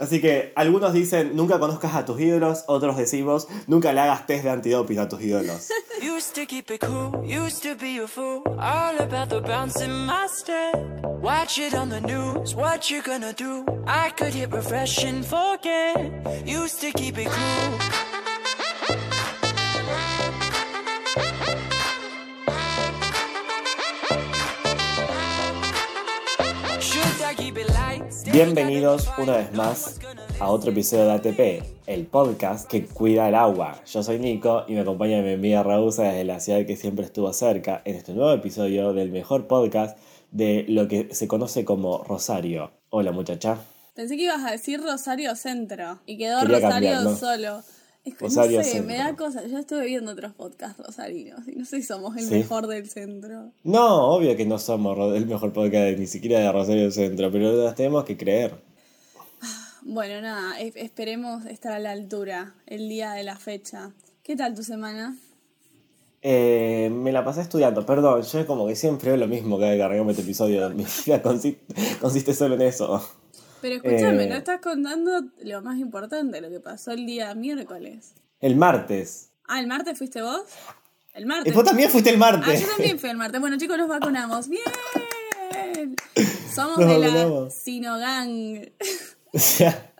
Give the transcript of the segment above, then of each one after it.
Así que algunos dicen nunca conozcas a tus ídolos, otros decimos nunca le hagas test de antidoping a tus ídolos. Bienvenidos una vez más a otro episodio de ATP, el podcast que cuida el agua. Yo soy Nico y me acompaña mi amiga Raúsa desde la ciudad que siempre estuvo cerca en este nuevo episodio del mejor podcast de lo que se conoce como Rosario. Hola muchacha. Pensé que ibas a decir Rosario Centro y quedó Quería Rosario solo. Es que Rosario no sé, Centro. me da cosas. Yo estuve viendo otros podcasts rosarinos y no sé si somos el Sí. mejor del centro. No, obvio que no somos el mejor podcast ni siquiera de Rosario Centro, pero nos tenemos que creer. Bueno, nada, es- esperemos estar a la altura el día de la fecha. ¿Qué tal tu semana? Eh, me la pasé estudiando, perdón, yo como que siempre veo lo mismo cada vez que arrancamos este episodio. Mi vida consiste, consiste solo en eso. Pero escúchame, Eh. no estás contando lo más importante, lo que pasó el día miércoles. El martes. Ah, ¿el martes fuiste vos? El martes. Vos también fuiste el Ah, martes. yo también fui el martes. Bueno, chicos, nos vacunamos. ¡Bien! Somos Nos de la vacunamos. Sinogang. O sea,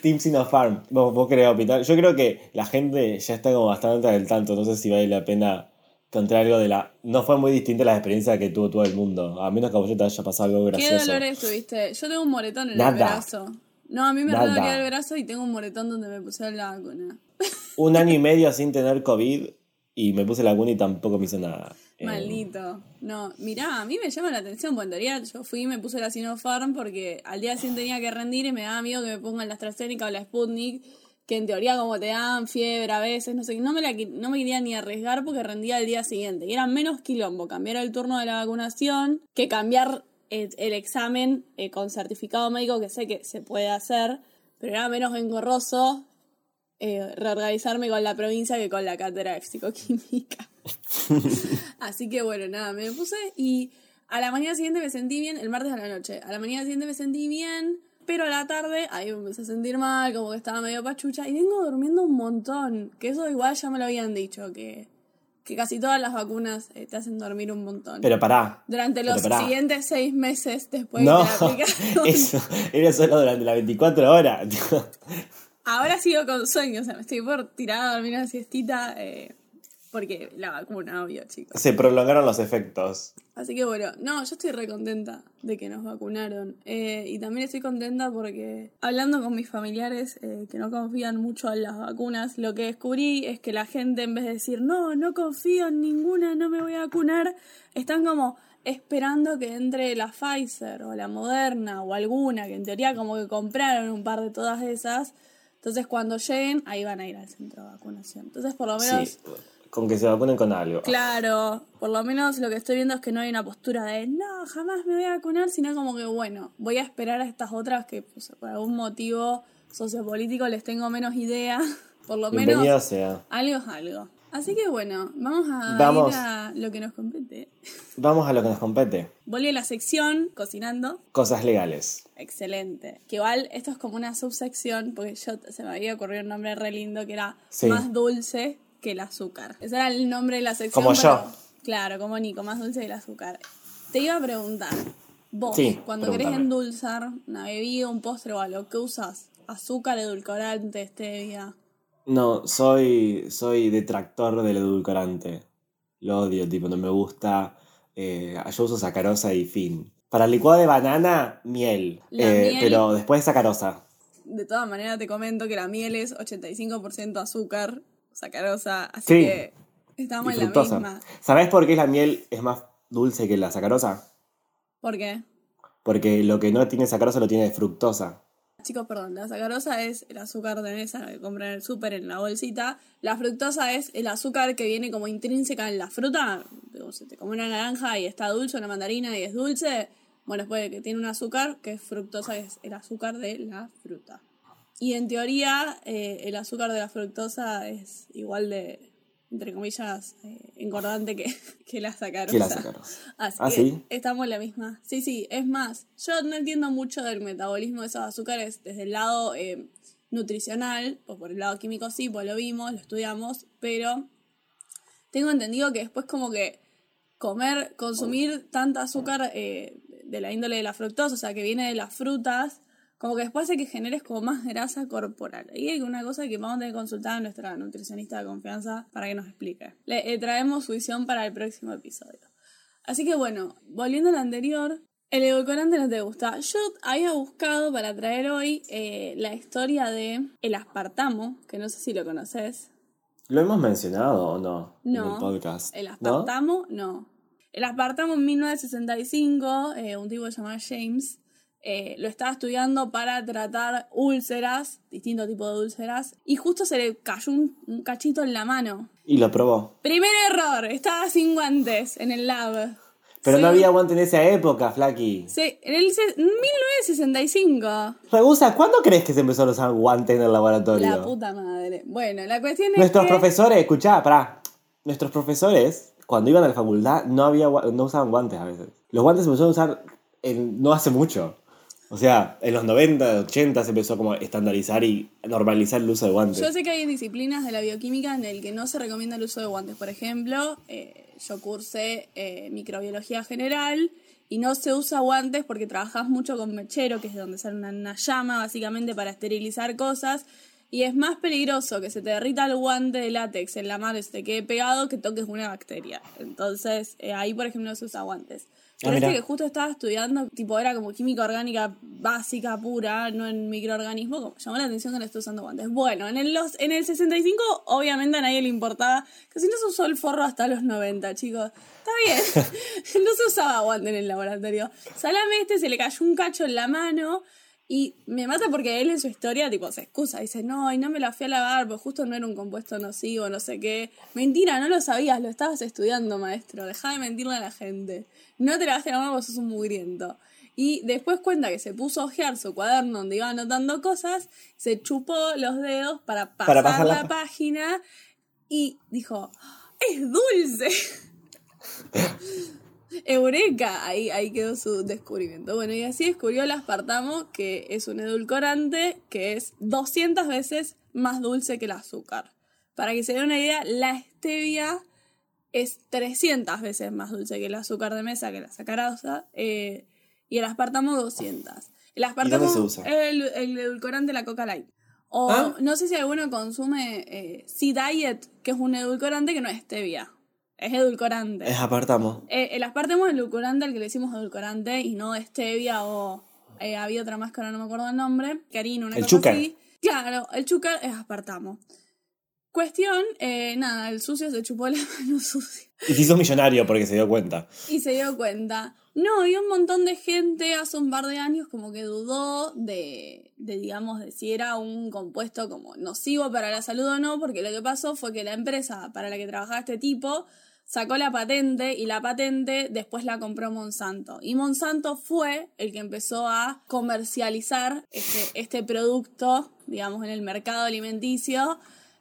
Team Sinopharm. Vos, vos querés opinar. Yo creo que la gente ya está como bastante al tanto. No sé si vale la pena contar algo de la. No fue muy distinta la experiencia que tuvo todo el mundo. A menos que a vos te haya pasado algo ¿Qué gracioso. dolores tuviste? Yo tengo un moretón en Nada. el brazo. No, a mí me Nada. dolía el brazo y tengo un moretón donde me pusieron la vacuna. Un año y medio sin tener COVID y me puse la vacuna y tampoco me hizo nada. Eh, Maldito. No, mirá, a mí me llama la atención, porque en teoría yo fui y me puse la Sinopharm porque al día siguiente tenía que rendir y me daba miedo que me pongan la AstraZeneca o la Sputnik, que en teoría como te dan fiebre a veces, no sé, no me, la, no me quería ni arriesgar porque rendía el día siguiente. Y era menos quilombo cambiar el turno de la vacunación que cambiar el, el examen eh, con certificado médico, que sé que se puede hacer, pero era menos engorroso eh, reorganizarme con la provincia que con la cátedra de psicoquímica. Así que bueno, nada, me puse y a la mañana siguiente me sentí bien, el martes a la noche, a la mañana siguiente me sentí bien, pero a la tarde ahí me empecé a sentir mal, como que estaba medio pachucha y vengo durmiendo un montón, que eso igual ya me lo habían dicho, que, que casi todas las vacunas eh, te hacen dormir un montón. Pero pará. Durante pero los pará. siguientes seis meses después No, de la aplicación. eso era solo durante las 24 horas. Ahora sigo con sueño, o sea, me estoy por tirar a dormir una siestita, eh, porque la vacuna, obvio, chicos. Se prolongaron los efectos. Así que bueno, no, yo estoy re contenta de que nos vacunaron. Eh, y también estoy contenta porque hablando con mis familiares eh, que no confían mucho en las vacunas, lo que descubrí es que la gente en vez de decir, no, no confío en ninguna, no me voy a vacunar, están como esperando que entre la Pfizer o la Moderna o alguna, que en teoría como que compraron un par de todas esas. Entonces cuando lleguen, ahí van a ir al centro de vacunación. Entonces por lo menos... Sí, con que se vacunen con algo. Claro, por lo menos lo que estoy viendo es que no hay una postura de no, jamás me voy a vacunar, sino como que bueno, voy a esperar a estas otras que pues, por algún motivo sociopolítico les tengo menos idea. Por lo Bienvenido menos sea. algo es algo. Así que bueno, vamos a Vamos. ir a lo que nos compete. Vamos a lo que nos compete. Volví a la sección cocinando. Cosas legales. Excelente. Que igual esto es como una subsección, porque yo se me había ocurrido un nombre re lindo que era Sí. más dulce que el azúcar. Ese era el nombre de la sección. Como pero- yo. Claro, como Nico, más dulce que el azúcar. Te iba a preguntar, vos, Sí, cuando querés endulzar una bebida, un postre o algo, ¿qué usas? ¿Azúcar, edulcorante, stevia? No, soy, soy detractor del edulcorante. Lo odio, tipo, no me gusta. eh, yo uso sacarosa y fin. Para el licuado de banana, miel. Eh, miel- Pero después sacarosa. De todas maneras te comento que la miel es 85% azúcar, sacarosa, así Sí. que estamos en la misma. ¿Sabés por qué la miel es más dulce que la sacarosa? ¿Por qué? Porque lo que no tiene sacarosa lo tiene fructosa. Chicos, perdón, la sacarosa es el azúcar de mesa que compran en el súper en la bolsita. La fructosa es el azúcar que viene como intrínseca en la fruta. Si te come una naranja y está dulce, una mandarina y es dulce. Bueno, después que tiene un azúcar que es fructosa, que es el azúcar de la fruta. Y en teoría, eh, el azúcar de la fructosa es igual de entre comillas, eh, engordante que, que la sacaron. Que la sacarosa. Así ¿Ah, que sí? estamos en la misma. Sí, sí, es más, yo no entiendo mucho del metabolismo de esos azúcares desde el lado eh, nutricional, o por el lado químico sí, pues lo vimos, lo estudiamos, pero tengo entendido que después como que comer, consumir tanta azúcar eh, de la índole de la fructosa, o sea, que viene de las frutas, como que después hace que generes como más grasa corporal. Y hay una cosa que vamos a tener que consultar a nuestra nutricionista de confianza para que nos explique. Le eh, traemos su visión para el próximo episodio. Así que bueno, volviendo al anterior, el edulcorante no te gusta. Yo había buscado para traer hoy eh, la historia de el aspartamo, que no sé si lo conoces. ¿Lo hemos mencionado o no? En No. el podcast. El ¿No? aspartamo, no. El aspartamo en 1965, eh, un tipo llamado James, eh, lo estaba estudiando para tratar úlceras, distintos tipos de úlceras, y justo se le cayó un, un cachito en la mano. Y lo probó. Primer error, estaba sin guantes en el lab. Pero Sí. no había guante en esa época, Flaky. Sí, en el se- 1965. Ragusa, ¿cuándo crees que se empezó a usar guante en el laboratorio? La puta madre. Bueno, la cuestión es Nuestros que... profesores, escuchá, pará. Nuestros profesores, cuando iban a la facultad, no, había, no usaban guantes a veces. Los guantes se empezaron a usar en- no hace mucho. O sea, en los 90, 80 se empezó como a estandarizar y normalizar el uso de guantes. Yo sé que hay disciplinas de la bioquímica en el que no se recomienda el uso de guantes. Por ejemplo, eh, yo cursé eh, microbiología general y no se usa guantes porque trabajas mucho con mechero, que es de donde sale una llama, básicamente para esterilizar cosas. Y es más peligroso que se te derrita el guante de látex en la mano y se te quede pegado que toques una bacteria. Entonces, eh, ahí, por ejemplo, no se usa guantes. Ah, Pero este que justo estaba estudiando, tipo, era como química orgánica básica, pura, no en microorganismo, como llamó la atención que no esté usando guantes. Bueno, en el, los, en el 65, obviamente a nadie le importaba, casi no se usó el forro hasta los 90, chicos. Está bien, no se usaba guante en el laboratorio. Salame este se le cayó un cacho en la mano. Y me mata porque él en su historia, tipo, se excusa, dice, no, y no me la fui a lavar, pues justo no era un compuesto nocivo, no sé qué. Mentira, no lo sabías, lo estabas estudiando, maestro. Deja de mentirle a la gente. No te lavaste la mano porque sos un mugriento. Y después cuenta que se puso a ojear su cuaderno donde iba anotando cosas, se chupó los dedos para pasar, Para pasar la página y dijo, ¡es dulce! Eureka, ahí, ahí quedó su descubrimiento. Bueno, y así descubrió el aspartamo, que es un edulcorante que es 200 veces más dulce que el azúcar. Para que se den una idea, la stevia es 300 veces más dulce que el azúcar de mesa, que la sacarosa, eh, y el aspartamo 200. El aspartamo dónde se usa? es el, el edulcorante de la Coca Light. O ¿Ah? no sé si alguno consume eh, Sea Diet, que es un edulcorante que no es stevia. Es edulcorante. Es apartamos. Eh, el aspartamo es edulcorante al que le decimos edulcorante y no stevia o eh, había otra más que ahora no me acuerdo el nombre. Karina, una El cosa así. Claro, el chúcar es aspartamo. Cuestión, eh, nada, el sucio se chupó la mano sucia Y se hizo millonario porque se dio cuenta. y se dio cuenta. No, y un montón de gente hace un par de años como que dudó de, de, digamos, de si era un compuesto como nocivo para la salud o no, porque lo que pasó fue que la empresa para la que trabajaba este tipo sacó la patente y la patente después la compró Monsanto. Y Monsanto fue el que empezó a comercializar este, este producto, digamos, en el mercado alimenticio.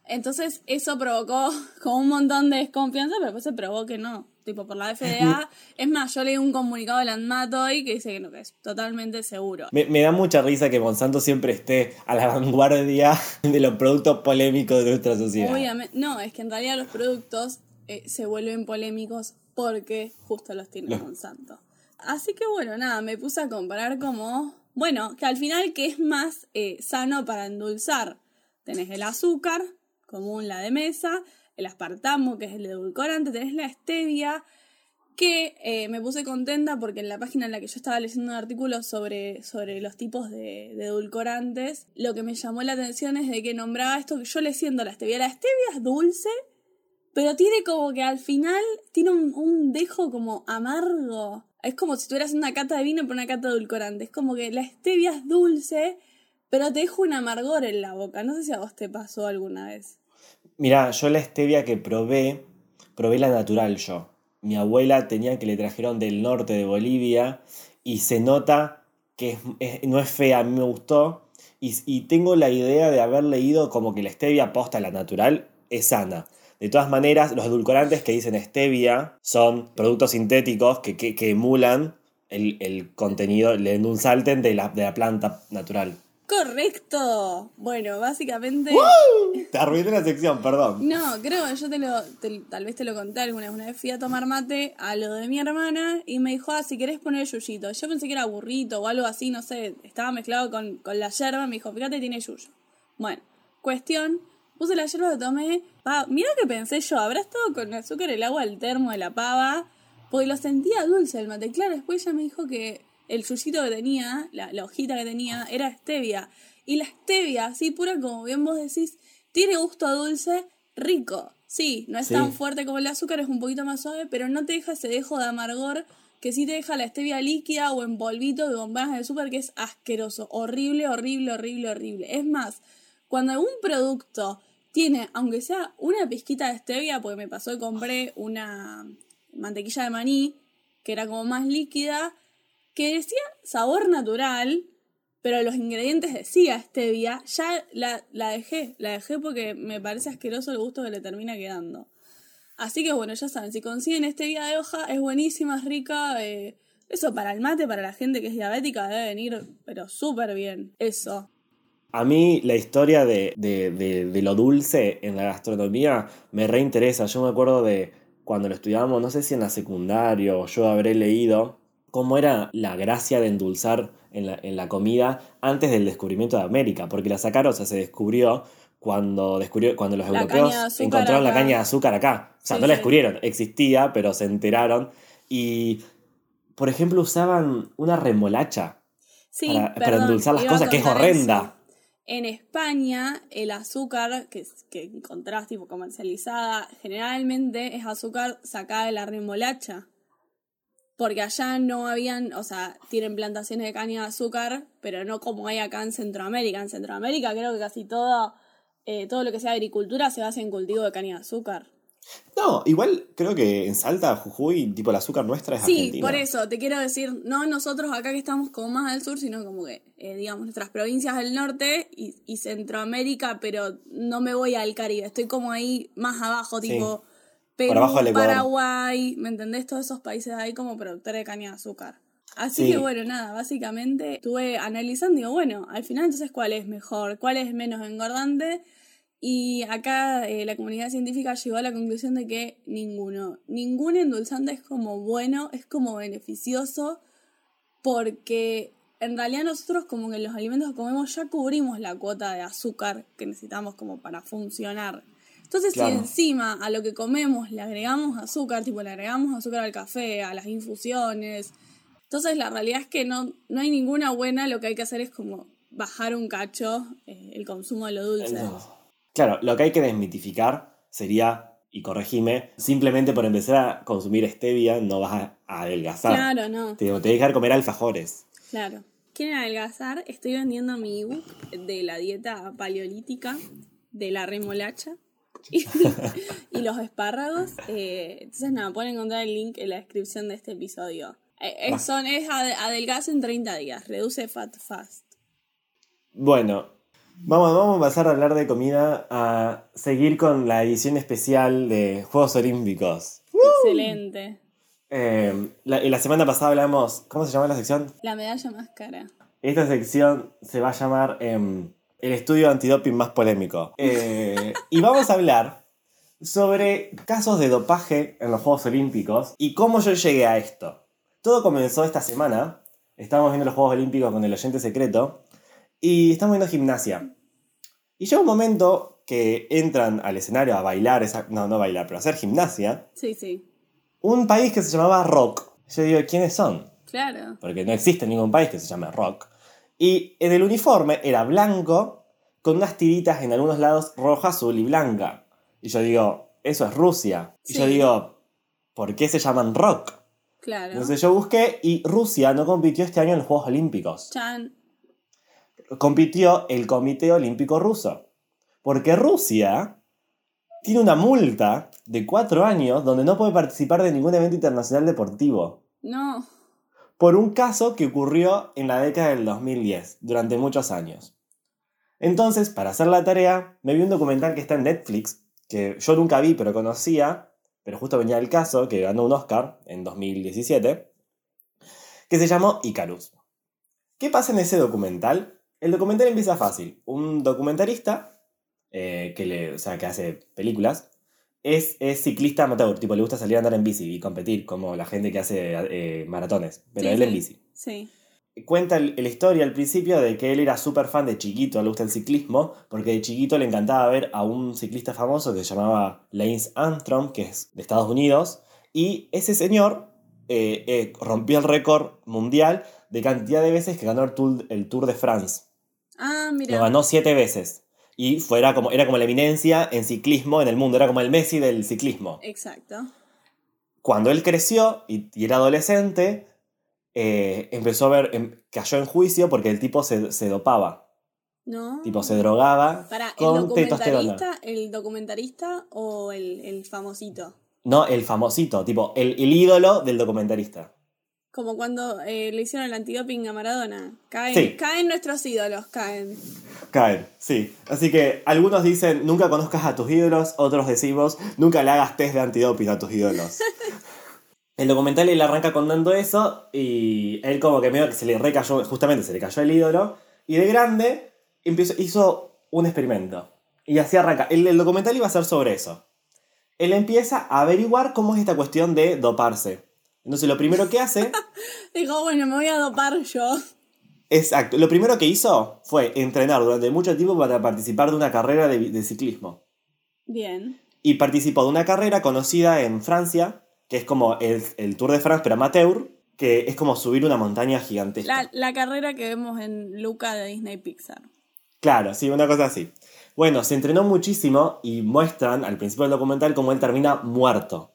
Entonces eso provocó como un montón de desconfianza, pero después se probó que no. Tipo, por la FDA. Es más, yo leí un comunicado del ANMAT hoy que dice que no, que es totalmente seguro. Me, me da mucha risa que Monsanto siempre esté a la vanguardia de los productos polémicos de nuestra sociedad. Obviamente, no, es que en realidad los productos eh, se vuelven polémicos porque justo los tiene Los- Monsanto. Así que bueno, nada, me puse a comparar como, bueno, que al final que es más eh, sano para endulzar. Tenés el azúcar, común la de mesa, el aspartamo, que es el edulcorante, tenés la stevia, que eh, me puse contenta porque en la página en la que yo estaba leyendo un artículo sobre, sobre los tipos de, de edulcorantes, lo que me llamó la atención es de que nombraba esto que yo le siento la stevia. La stevia es dulce, pero tiene como que al final tiene un, un dejo como amargo. Es como si tuvieras una cata de vino por una cata de edulcorante. Es como que la stevia es dulce, pero te deja un amargor en la boca. No sé si a vos te pasó alguna vez. Mirá, yo la stevia que probé, probé la natural yo. Mi abuela tenía que le trajeron del norte de Bolivia y se nota que es- no es fea, a mí me gustó. Y, y tengo la idea de haber leído como que la stevia posta, la natural, es sana. De todas maneras, los edulcorantes que dicen stevia son productos sintéticos que, que- que emulan el, el contenido, el endulzante de la, de la planta natural. Correcto. Bueno, básicamente. Te arruiné la sección, perdón. No, creo que yo te lo, te- tal vez te lo conté alguna vez. Una vez fui a tomar mate a lo de mi hermana y me dijo, ah, si querés poner yuyito. Yo pensé que era burrito o algo así, no sé, estaba mezclado con, con la yerba. Me dijo, fíjate, tiene yuyo. Bueno, cuestión, puse la yerba, lo tomé. Mira que pensé yo, habrá estado con azúcar el agua del termo de la pava, porque lo sentía dulce el mate. Claro, después ella me dijo que el yuyito que tenía, la, la hojita que tenía, era stevia. Y la stevia, así pura como bien vos decís, tiene gusto a dulce rico. Sí, no es Sí. tan fuerte como el azúcar, es un poquito más suave, pero no te deja ese dejo de amargor que sí te deja la stevia líquida o en polvito de bombanas de súper, que es asqueroso, horrible, horrible, horrible, horrible. Es más, cuando algún producto tiene, aunque sea una pizquita de stevia, porque me pasó que compré una mantequilla de maní, que era como más líquida, que decía sabor natural, pero los ingredientes decía stevia, ya la, la dejé, la dejé porque me parece asqueroso el gusto que le termina quedando. Así que bueno, ya saben, si consiguen stevia de hoja, es buenísima, es rica. eh, eso para el mate, para la gente que es diabética, debe venir, pero súper bien. Eso. A mí la historia de, de- de- de lo dulce en la gastronomía me reinteresa. Yo me acuerdo de cuando lo estudiábamos, no sé si en la secundaria o yo habré leído, cómo era la gracia de endulzar en la, en la comida antes del descubrimiento de América, porque la sacarosa se descubrió cuando, descubrió, cuando los La europeos encontraron la caña de azúcar acá. O sea, Sí, no la descubrieron, existía, pero se enteraron. Y, por ejemplo, usaban una remolacha. Sí, Para- endulzar las cosas, que es horrenda. eso. En España, el azúcar que, que encontrás tipo comercializada, generalmente es azúcar sacada de la remolacha. Porque allá no habían, o sea, tienen plantaciones de caña de azúcar, pero no como hay acá en Centroamérica. En Centroamérica creo que casi todo, eh, todo lo que sea agricultura se basa en cultivo de caña de azúcar. No, igual creo que en Salta, Jujuy, tipo el azúcar nuestra es Sí, argentina. por eso te quiero decir, no nosotros acá que estamos como más al sur, sino como que, eh, digamos, nuestras provincias del norte y, y Centroamérica, pero no me voy al Caribe, estoy como ahí más abajo, Sí. tipo Por Perú, abajo. Paraguay, ¿me entendés? Todos esos países ahí como productores de caña de azúcar. Así Sí. que bueno, nada, básicamente estuve analizando y digo, bueno, al final entonces cuál es mejor, cuál es menos engordante. Y acá eh, la comunidad científica llegó a la conclusión de que ninguno, ningún endulzante es como bueno, es como beneficioso, porque en realidad nosotros como que los alimentos que comemos ya cubrimos la cuota de azúcar que necesitamos como para funcionar. Entonces Claro. si encima a lo que comemos le agregamos azúcar, tipo le agregamos azúcar al café, a las infusiones, entonces la realidad es que no, no hay ninguna buena, lo que hay que hacer es como bajar un cacho eh, el consumo de lo dulce. No. Claro, lo que hay que desmitificar sería, y corregime, simplemente por empezar a consumir stevia no vas a, a adelgazar. Claro, no. Te, te dejar comer alfajores. Claro. ¿Quieren adelgazar? Estoy vendiendo mi ebook de la dieta paleolítica de la remolacha y, y los espárragos. Eh, entonces, nada, pueden encontrar el link en la descripción de este episodio. Eh, es, son, es ade- adelgazo en 30 días, reduce fat fast. Bueno, vamos, vamos a pasar a hablar de comida a seguir con la edición especial de Juegos Olímpicos. Excelente. Eh, la, en la semana pasada hablamos, ¿cómo se llama la sección? La medalla más cara. Esta sección se va a llamar em, El estudio antidoping más polémico. Eh, y vamos a hablar sobre casos de dopaje en los Juegos Olímpicos y cómo yo llegué a esto. Todo comenzó esta semana. Estábamos viendo los Juegos Olímpicos con el oyente secreto y estamos viendo gimnasia. Y llega un momento que entran al escenario a bailar, esa- no, no bailar, pero a hacer gimnasia, Sí, sí. un país que se llamaba Rock. Yo digo, ¿quiénes son? Claro. porque no existe ningún país que se llame rock. Y en el uniforme era blanco con unas tiritas en algunos lados roja, azul y blanca. Y yo digo, eso es Rusia. Y yo digo, ¿por qué se llaman rock? Claro. Entonces yo busqué y Rusia no compitió este año en los Juegos Olímpicos. Chan. Compitió el Comité Olímpico Ruso. Porque Rusia tiene una multa de cuatro años donde no puede participar de ningún evento internacional deportivo. No. por un caso que ocurrió en la década del 2010, durante muchos años. Entonces, para hacer la tarea, me vi un documental que está en Netflix, que yo nunca vi pero conocía, pero justo venía el caso, que ganó un Oscar en 2017, que se llamó Icarus. ¿Qué pasa en ese documental? El documental empieza fácil. Un documentarista eh, que, le, o sea, que hace películas es, es ciclista amateur, tipo le gusta salir a andar en bici y competir como la gente que hace eh, maratones, pero Sí, él en sí. bici. Sí. Cuenta la historia al principio de que él era súper fan de chiquito, le gusta el ciclismo, porque de chiquito le encantaba ver a un ciclista famoso que se llamaba Lance Armstrong, que es de Estados Unidos, y ese señor eh, eh, rompió el récord mundial de cantidad de veces que ganó el Tour, el Tour de France. Ah, Lo ganó siete veces. Y fuera como, era como la eminencia en ciclismo en el mundo, era como el Messi del ciclismo. Exacto. Cuando él creció y, y era adolescente, eh, empezó a ver, em- cayó en juicio porque el tipo se, se dopaba. ¿No? Tipo, se drogaba Para, ¿el con documentarista, ¿el documentarista o el, el famosito? No, el famosito, tipo, el, el ídolo del documentarista. Como cuando eh, le hicieron el antidoping a Maradona. Caen, Sí. caen nuestros ídolos, caen. Caen, sí. Así que algunos dicen, nunca conozcas a tus ídolos, otros decimos, nunca le hagas test de antidoping a tus ídolos. el documental él arranca contando eso y él como que medio que se le recayó, justamente se le cayó el ídolo, y de grande empezó, hizo un experimento. Y así arranca. El, el documental iba a ser sobre eso. Él empieza a averiguar cómo es esta cuestión de doparse. Entonces lo primero que hace... Dijo, bueno, me voy a dopar yo. Exacto. Lo primero que hizo fue entrenar durante mucho tiempo para participar de una carrera de, de ciclismo. Bien. Y participó de una carrera conocida en Francia, que es como el, el Tour de France, pero amateur, que es como subir una montaña gigantesca. La, la carrera que vemos en Luca de Disney Pixar. Claro, sí, una cosa así. Bueno, se entrenó muchísimo y muestran al principio del documental cómo él termina muerto.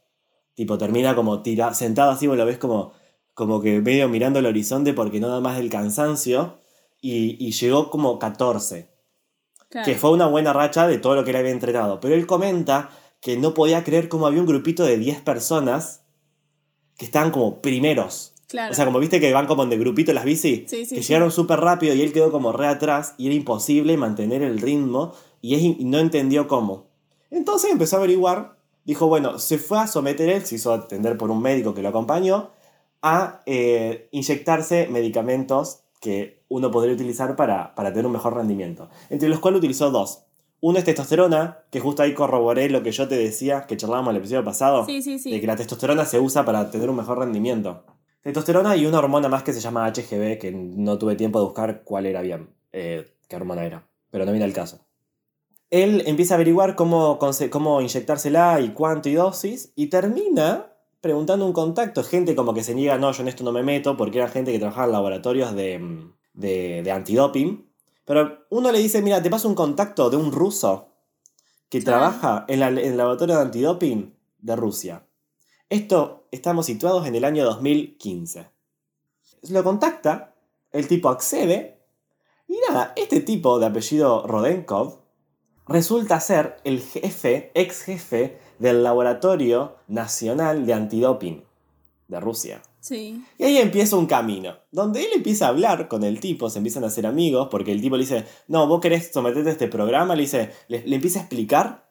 Tipo, termina como tira, sentado así, vos lo ves como, como que medio mirando el horizonte porque no da más del cansancio. Y, y llegó como 14. Claro. que fue una buena racha de todo lo que él había entrenado. Pero él comenta que no podía creer cómo había un grupito de 10 personas que estaban como primeros. Claro. O sea, como viste que van como de grupito las bici, Sí, sí, que sí. llegaron súper rápido y él quedó como re atrás y era imposible mantener el ritmo y, es y no entendió cómo. Entonces empezó a averiguar, dijo, bueno, se fue a someter él, se hizo atender por un médico que lo acompañó, a eh, inyectarse medicamentos que uno podría utilizar para, para tener un mejor rendimiento. Entre los cuales utilizó dos. Uno es testosterona, que justo ahí corroboré lo que yo te decía, que charlábamos el episodio pasado, Sí, sí, sí. de que la testosterona se usa para tener un mejor rendimiento. Testosterona y una hormona más que se llama HGB, que no tuve tiempo de buscar cuál era bien, eh, qué hormona era, pero no viene al caso. Él empieza a averiguar cómo, cómo inyectársela y cuánto y dosis, y termina preguntando un contacto, gente como que se niega, no, yo en esto no me meto, porque era gente que trabajaba en laboratorios de, de, de antidoping. Pero uno le dice, mira, te paso un contacto de un ruso que trabaja en, la- en el laboratorio de antidoping de Rusia. Esto estamos situados en el año 2015. Lo contacta, el tipo accede, y nada, este tipo de apellido Rodenkov resulta ser el jefe, ex jefe del Laboratorio Nacional de Antidoping de Rusia. Sí. Y ahí empieza un camino, donde él empieza a hablar con el tipo, se empiezan a hacer amigos, porque el tipo le dice, no, vos querés someterte a este programa, le dice, le, le empieza a explicar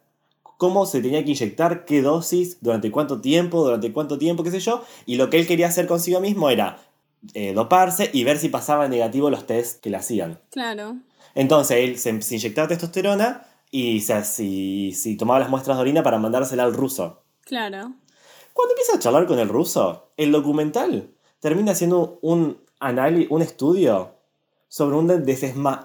cómo se tenía que inyectar, qué dosis, durante cuánto tiempo, durante cuánto tiempo, qué sé yo, y lo que él quería hacer consigo mismo era eh, doparse y ver si pasaba negativo los test que le hacían. Claro. Entonces él se, se inyectaba testosterona y se, si, si tomaba las muestras de orina para mandársela al ruso. Claro. Cuando empieza a charlar con el ruso, el documental termina siendo un análisis, un estudio sobre un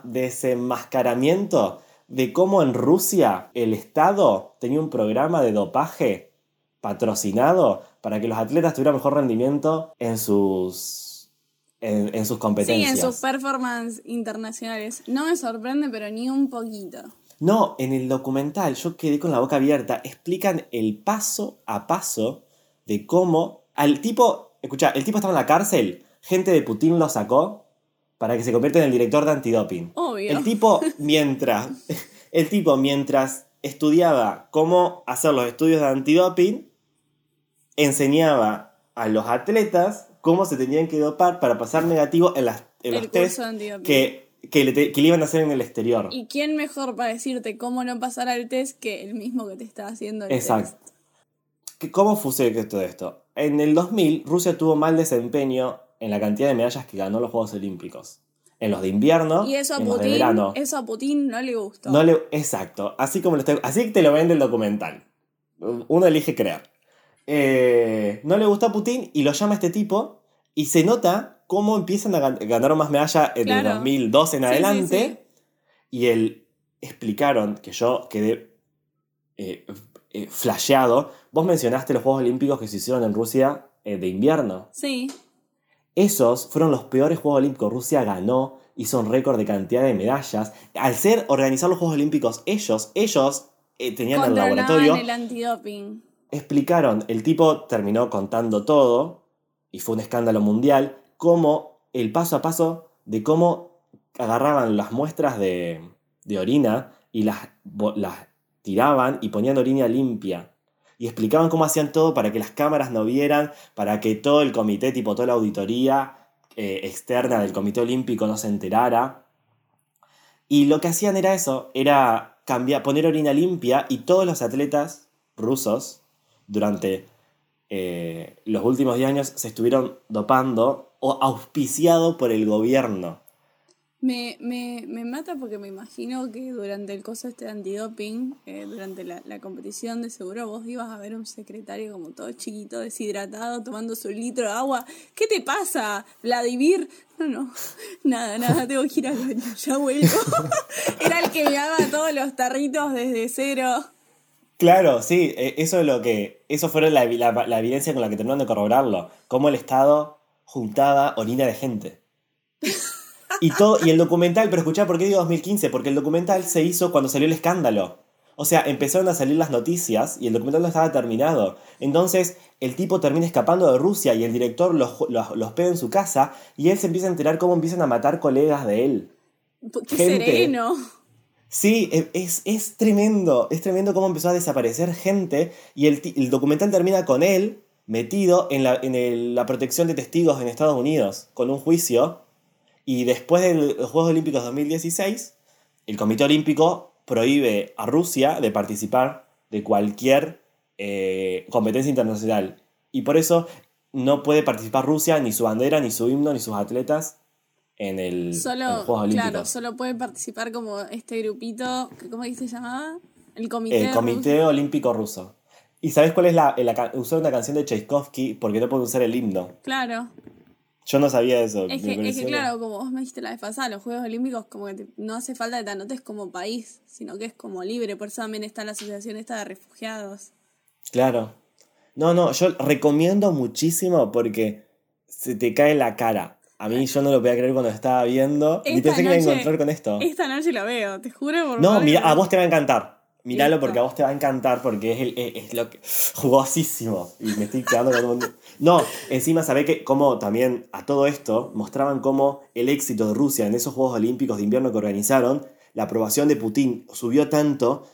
desenmascaramiento de cómo en Rusia el Estado tenía un programa de dopaje patrocinado para que los atletas tuvieran mejor rendimiento en sus, en, en sus Sí, competencias. en sus performances internacionales. No me sorprende, pero ni un poquito. No, en el documental yo quedé con la boca abierta. Explican el paso a paso de cómo al tipo, escucha, el tipo estaba en la cárcel, gente de Putin lo sacó para que se convierta en el director de antidoping. Obvio. El tipo mientras el tipo mientras estudiaba cómo hacer los estudios de antidoping enseñaba a los atletas cómo se tenían que dopar para pasar negativo en, las, en El los test de antidoping. que que le, te- que le iban a hacer en el exterior. ¿Y quién mejor para decirte cómo no pasar al test que el mismo que te está haciendo el Exacto. test? ¿Qué- ¿Cómo sucede todo esto? En el 2000, Rusia tuvo mal desempeño en la cantidad de medallas que ganó los Juegos Olímpicos. En los de invierno Y eso a en los de Putin, verano. eso a Putin no le gustó. No le, exacto, así como lo estoy- así te lo vende el documental. Uno elige creer. Eh, no le gustó a Putin y lo llama a este tipo y se nota cómo empiezan a gan- ganar más medallas en el Claro. 2002 en Sí, sí, adelante. Y él explicaron que yo quedé eh, eh, flasheado. Vos mencionaste los Juegos Olímpicos que se hicieron en Rusia eh, de invierno. Sí, Esos fueron los peores Juegos Olímpicos. Rusia ganó, hizo un récord de cantidad de medallas. Al ser organizar los Juegos Olímpicos, ellos, ellos eh, tenían el laboratorio, el antidoping. explicaron, el tipo terminó contando todo, y fue un escándalo mundial, cómo el paso a paso de cómo agarraban las muestras de, orina y las tiraban y ponían orina limpia. Y explicaban cómo hacían todo para que las cámaras no vieran, para que todo el comité, tipo toda la auditoría eh, externa del Comité Olímpico no se enterara. Y lo que hacían era eso, era cambiar, poner orina limpia y todos los atletas rusos durante eh, los últimos 10 años se estuvieron dopando o auspiciado por el gobierno. Me, me, me mata porque me imagino que durante el coso este de antidoping, eh, durante la, la competición, de seguro vos ibas a ver un secretario como todo chiquito, deshidratado, tomando su litro de agua. ¿Qué te pasa, Vladimir? No, no, nada, nada, tengo que ir al baño, ya vuelvo. Era el que me daba todos los tarritos desde cero. Claro, sí, eh, eso es lo que. Eso fue la, la- la evidencia con la que terminaron de corroborarlo. Cómo el Estado juntaba orina de gente. Y, todo, y el documental, pero escuchá, ¿por qué digo 2015? Porque el documental se hizo cuando salió el escándalo. O sea, empezaron a salir las noticias y el documental no estaba terminado. Entonces, el tipo termina escapando de Rusia y el director los, los, los pega en su casa y él se empieza a enterar cómo empiezan a matar colegas de él. Qué Gente. sereno. Sí, e- es, es tremendo, es tremendo cómo empezó a desaparecer gente y el, el documental termina con él metido en, la, en el- la protección de testigos en Estados Unidos, con un juicio, y después de los Juegos Olímpicos 2016, el Comité Olímpico prohíbe a Rusia de participar de cualquier eh, competencia internacional, y por eso no puede participar Rusia, ni su bandera, ni su himno, ni sus atletas en, el, en los Solo, Juegos Olímpicos. claro, solo puede participar como este grupito, ¿cómo se llamaba? El comité. El Comité ruso. Olímpico Ruso. ¿Y sabes cuál es la, la ca- usó una canción de Tchaikovsky porque no puede usar el himno? Claro. Yo no sabía eso. Es que, es que claro, como vos me dijiste la vez pasada, los Juegos Olímpicos como que te- no hace falta que te anotes como país, sino que es como libre, por eso también está la asociación esta de refugiados. Claro. No, no, yo recomiendo muchísimo porque se te cae la cara. A mí yo no lo podía creer cuando estaba viendo. Ni Esta pensé que me iba a noche- encontrar con esto. Esta noche lo veo, te juro por No, mira, que- a vos te va a encantar. Míralo porque a vos te va a encantar porque es, el, es, es lo que. jugosísimo. Y me estoy quedando con un- No, encima sabés que como también a todo esto mostraban cómo el éxito de Rusia en esos Juegos Olímpicos de invierno que organizaron, la aprobación de Putin subió tanto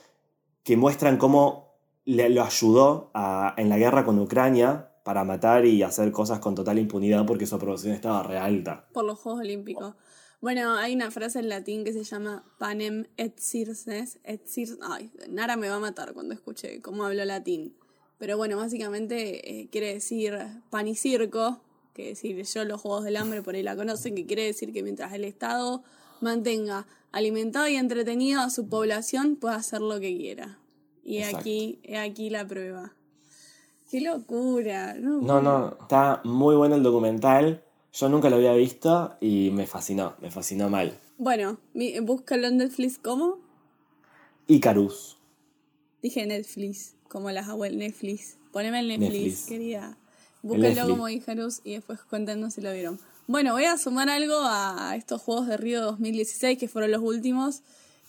que muestran cómo le, lo ayudó a- en la guerra con Ucrania para matar y hacer cosas con total impunidad porque su aprobación estaba re alta. por los Juegos Olímpicos. Bueno, hay una frase en latín que se llama panem et circes. Et circe. Ay, Nara me va a matar cuando escuche cómo hablo latín. Pero bueno, básicamente eh, quiere decir pan y circo, que decir yo los Juegos del Hambre por ahí la conocen, que quiere decir que mientras el Estado mantenga alimentado y entretenido a su población, puede hacer lo que quiera. Y Exacto. aquí, aquí la prueba. ¡Qué locura! No, No, no, está muy bueno el documental. Yo nunca lo había visto y me fascinó, me fascinó mal. Bueno, búscalo en Netflix, ¿cómo? Icarus. Dije Netflix, como las abuelas Netflix. Poneme el Netflix, Netflix. querida. Búscalo como Icarus y después cuéntanos si lo vieron. Bueno, voy a sumar algo a estos Juegos de Río 2016, que fueron los últimos.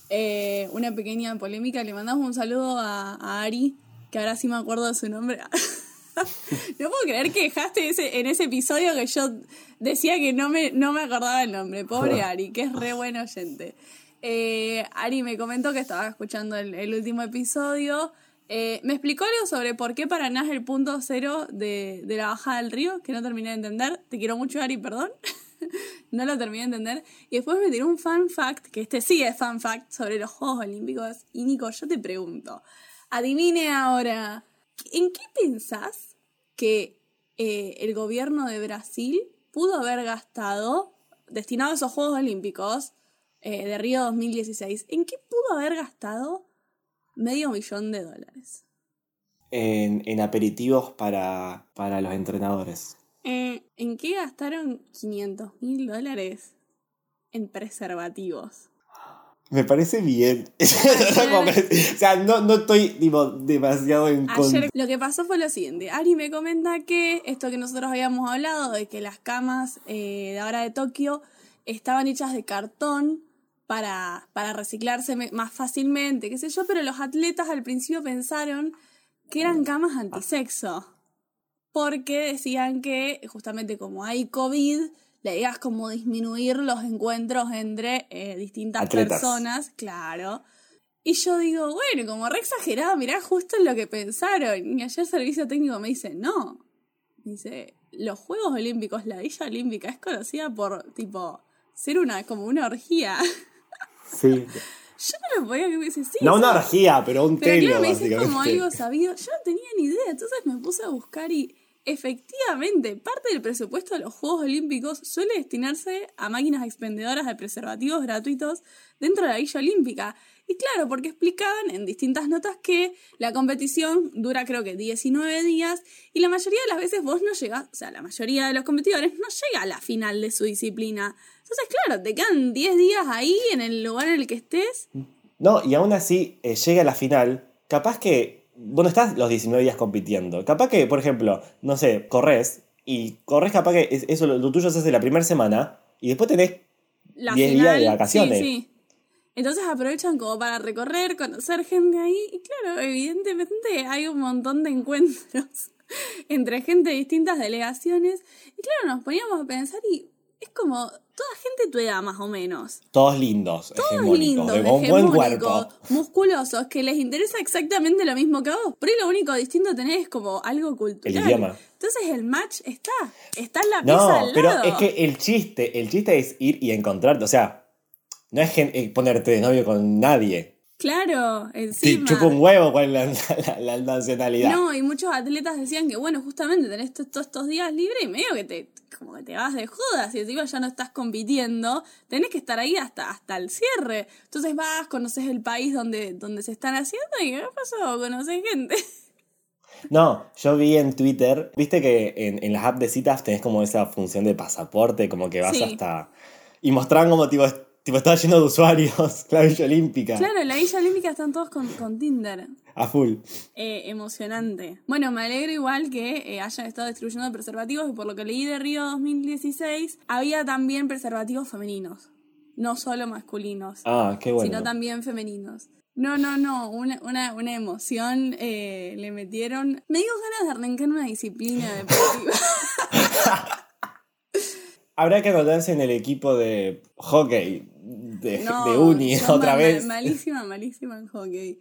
Eh, una pequeña polémica. Le mandamos un saludo a, a Ari, que ahora sí me acuerdo de su nombre. no puedo creer que dejaste ese, en ese episodio que yo decía que no me, no me acordaba el nombre. Pobre Ari, que es re buen oyente. Eh, Ari me comentó que estaba escuchando el, el último episodio. Eh, me explicó algo sobre por qué Paraná es el punto cero de, de la bajada del río, que no terminé de entender. Te quiero mucho, Ari, perdón. no lo terminé de entender. Y después me tiró un fan fact, que este sí es fan fact, sobre los Juegos Olímpicos. Y Nico, yo te pregunto, adivine ahora, ¿en qué pensás que eh, el gobierno de Brasil pudo haber gastado, destinado a esos Juegos Olímpicos eh, de Río 2016, ¿en qué pudo haber gastado medio millón de dólares? En, en aperitivos para, para los entrenadores. Eh, ¿En qué gastaron 500 mil dólares? En preservativos. Me parece bien. o sea, no, no estoy tipo, demasiado en contra. Ayer lo que pasó fue lo siguiente. Ari me comenta que esto que nosotros habíamos hablado, de que las camas eh, de ahora de Tokio estaban hechas de cartón para, para reciclarse más fácilmente, qué sé yo, pero los atletas al principio pensaron que eran camas antisexo. Porque decían que justamente como hay COVID, la idea es como disminuir los encuentros entre eh, distintas Atletas. personas, claro. Y yo digo, bueno, como re exagerado, mirá justo en lo que pensaron. Y ayer el servicio técnico me dice, no. Me dice, los Juegos Olímpicos, la Villa Olímpica es conocida por, tipo, ser una, como una orgía. Sí. Yo no lo podía creer, me dice, sí. No una orgía, pero un pero telo, claro, me dice, como algo sabido. Yo no tenía ni idea, entonces me puse a buscar y efectivamente parte del presupuesto de los Juegos Olímpicos suele destinarse a máquinas expendedoras de preservativos gratuitos dentro de la Villa Olímpica. Y claro, porque explicaban en distintas notas que la competición dura creo que 19 días y la mayoría de las veces vos no llegás, o sea, la mayoría de los competidores no llega a la final de su disciplina. Entonces, claro, te quedan 10 días ahí en el lugar en el que estés No, y aún así eh, llega a la final, capaz que vos no estás los 19 días compitiendo. Capaz que, por ejemplo, no sé, corres y corres capaz que es- eso lo, lo tuyo se hace la primera semana y después tenés la 10 días final, de vacaciones. Sí, sí. Entonces aprovechan como para recorrer, conocer gente ahí. Y claro, evidentemente hay un montón de encuentros entre gente de distintas delegaciones. Y claro, nos poníamos a pensar y es como toda gente tu edad más o menos. todos lindos, Todos lindos, de buen hegemónicos, cuerpo. musculosos, que les interesa exactamente lo mismo que a vos. Pero ahí lo único distinto tenés es como algo cultural. El idioma. Entonces el match está, está en la pieza No, al pero lado. es que el chiste, el chiste es ir y encontrarte, o sea, no es gen- eh, ponerte de novio con nadie. Claro, Te encima. chupa un huevo cuál es la, la- la nacionalidad. No, y muchos atletas decían que, bueno, justamente tenés to- todos estos días libres y medio que te, como que te vas de jodas y encima ya no estás compitiendo, tenés que estar ahí hasta, hasta el cierre. Entonces vas, conoces el país donde, donde se están haciendo y ¿qué pasó? Conoces gente. No, yo vi en Twitter, viste que en, en las apps de citas tenés como esa función de pasaporte, como que vas Sí. hasta... Y mostraban como tipo, tipo estaba lleno de usuarios, la Villa Olímpica, Claro, en la Villa Olímpica están todos con, con Tinder. a full. Eh, emocionante. Bueno, me alegro igual que eh, hayan estado distribuyendo preservativos y por lo que leí de Río 2016, había también preservativos femeninos, no solo masculinos. Ah, qué bueno. sino también femeninos. No, no, no, una, una, una emoción eh, le metieron. Me dio ganas de arrancar una disciplina deportiva. Habrá que anotarse en el equipo de hockey de, No, de uni otra vez. Malísima, malísima en hockey.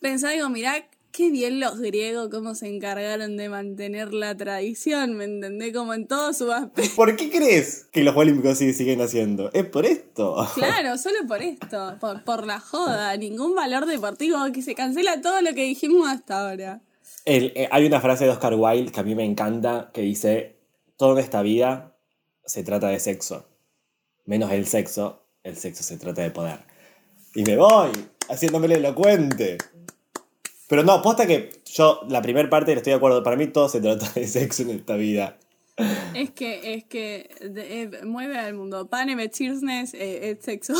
Pensaba, digo, mirá qué bien los griegos cómo se encargaron de mantener la tradición, ¿me entendés? Como en todo su aspecto. ¿Por qué crees que los Olímpicos sí siguen haciendo? Es por esto. Claro, solo por esto, por, por la joda, ningún valor deportivo, que se cancela todo lo que dijimos hasta ahora. El- eh, hay una frase de Oscar Wilde que a mí me encanta que dice, todo en esta vida se trata de sexo. Menos el sexo, el sexo se trata de poder. Y me voy, haciéndome el elocuente. Pero no, posta que yo, la primera parte, estoy de acuerdo, para mí todo se trata de sexo en esta vida. Es que, es que de- eh, mueve al mundo. Pane metirsnes eh, es sexo.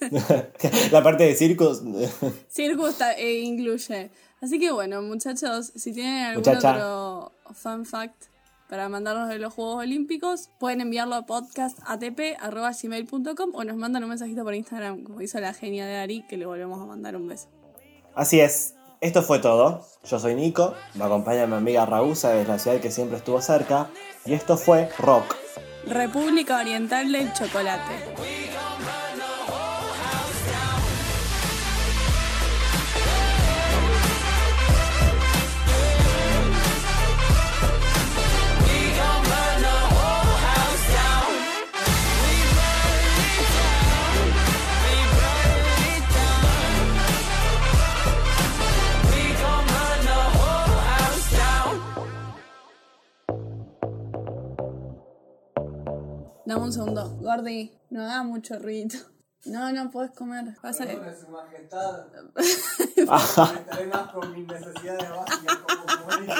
la parte de. Circus ta- eh, incluye. Así que bueno, muchachos, si tienen algún Muchacha. otro fun fact para mandarnos de los Juegos Olímpicos, pueden enviarlo a podcastatp.gmail.com o nos mandan un mensajito por Instagram, como hizo la genia de Ari, que le volvemos a mandar un beso. Así es, esto fue todo. Yo soy Nico, me acompaña mi amiga Raúsa desde la ciudad que siempre estuvo cerca. Y esto fue Rock. República Oriental del Chocolate. Dame un segundo. Gordi, no da mucho ruido. No, no puedes comer. Pasa que... su majestad. Más con mis necesidades básicas como comer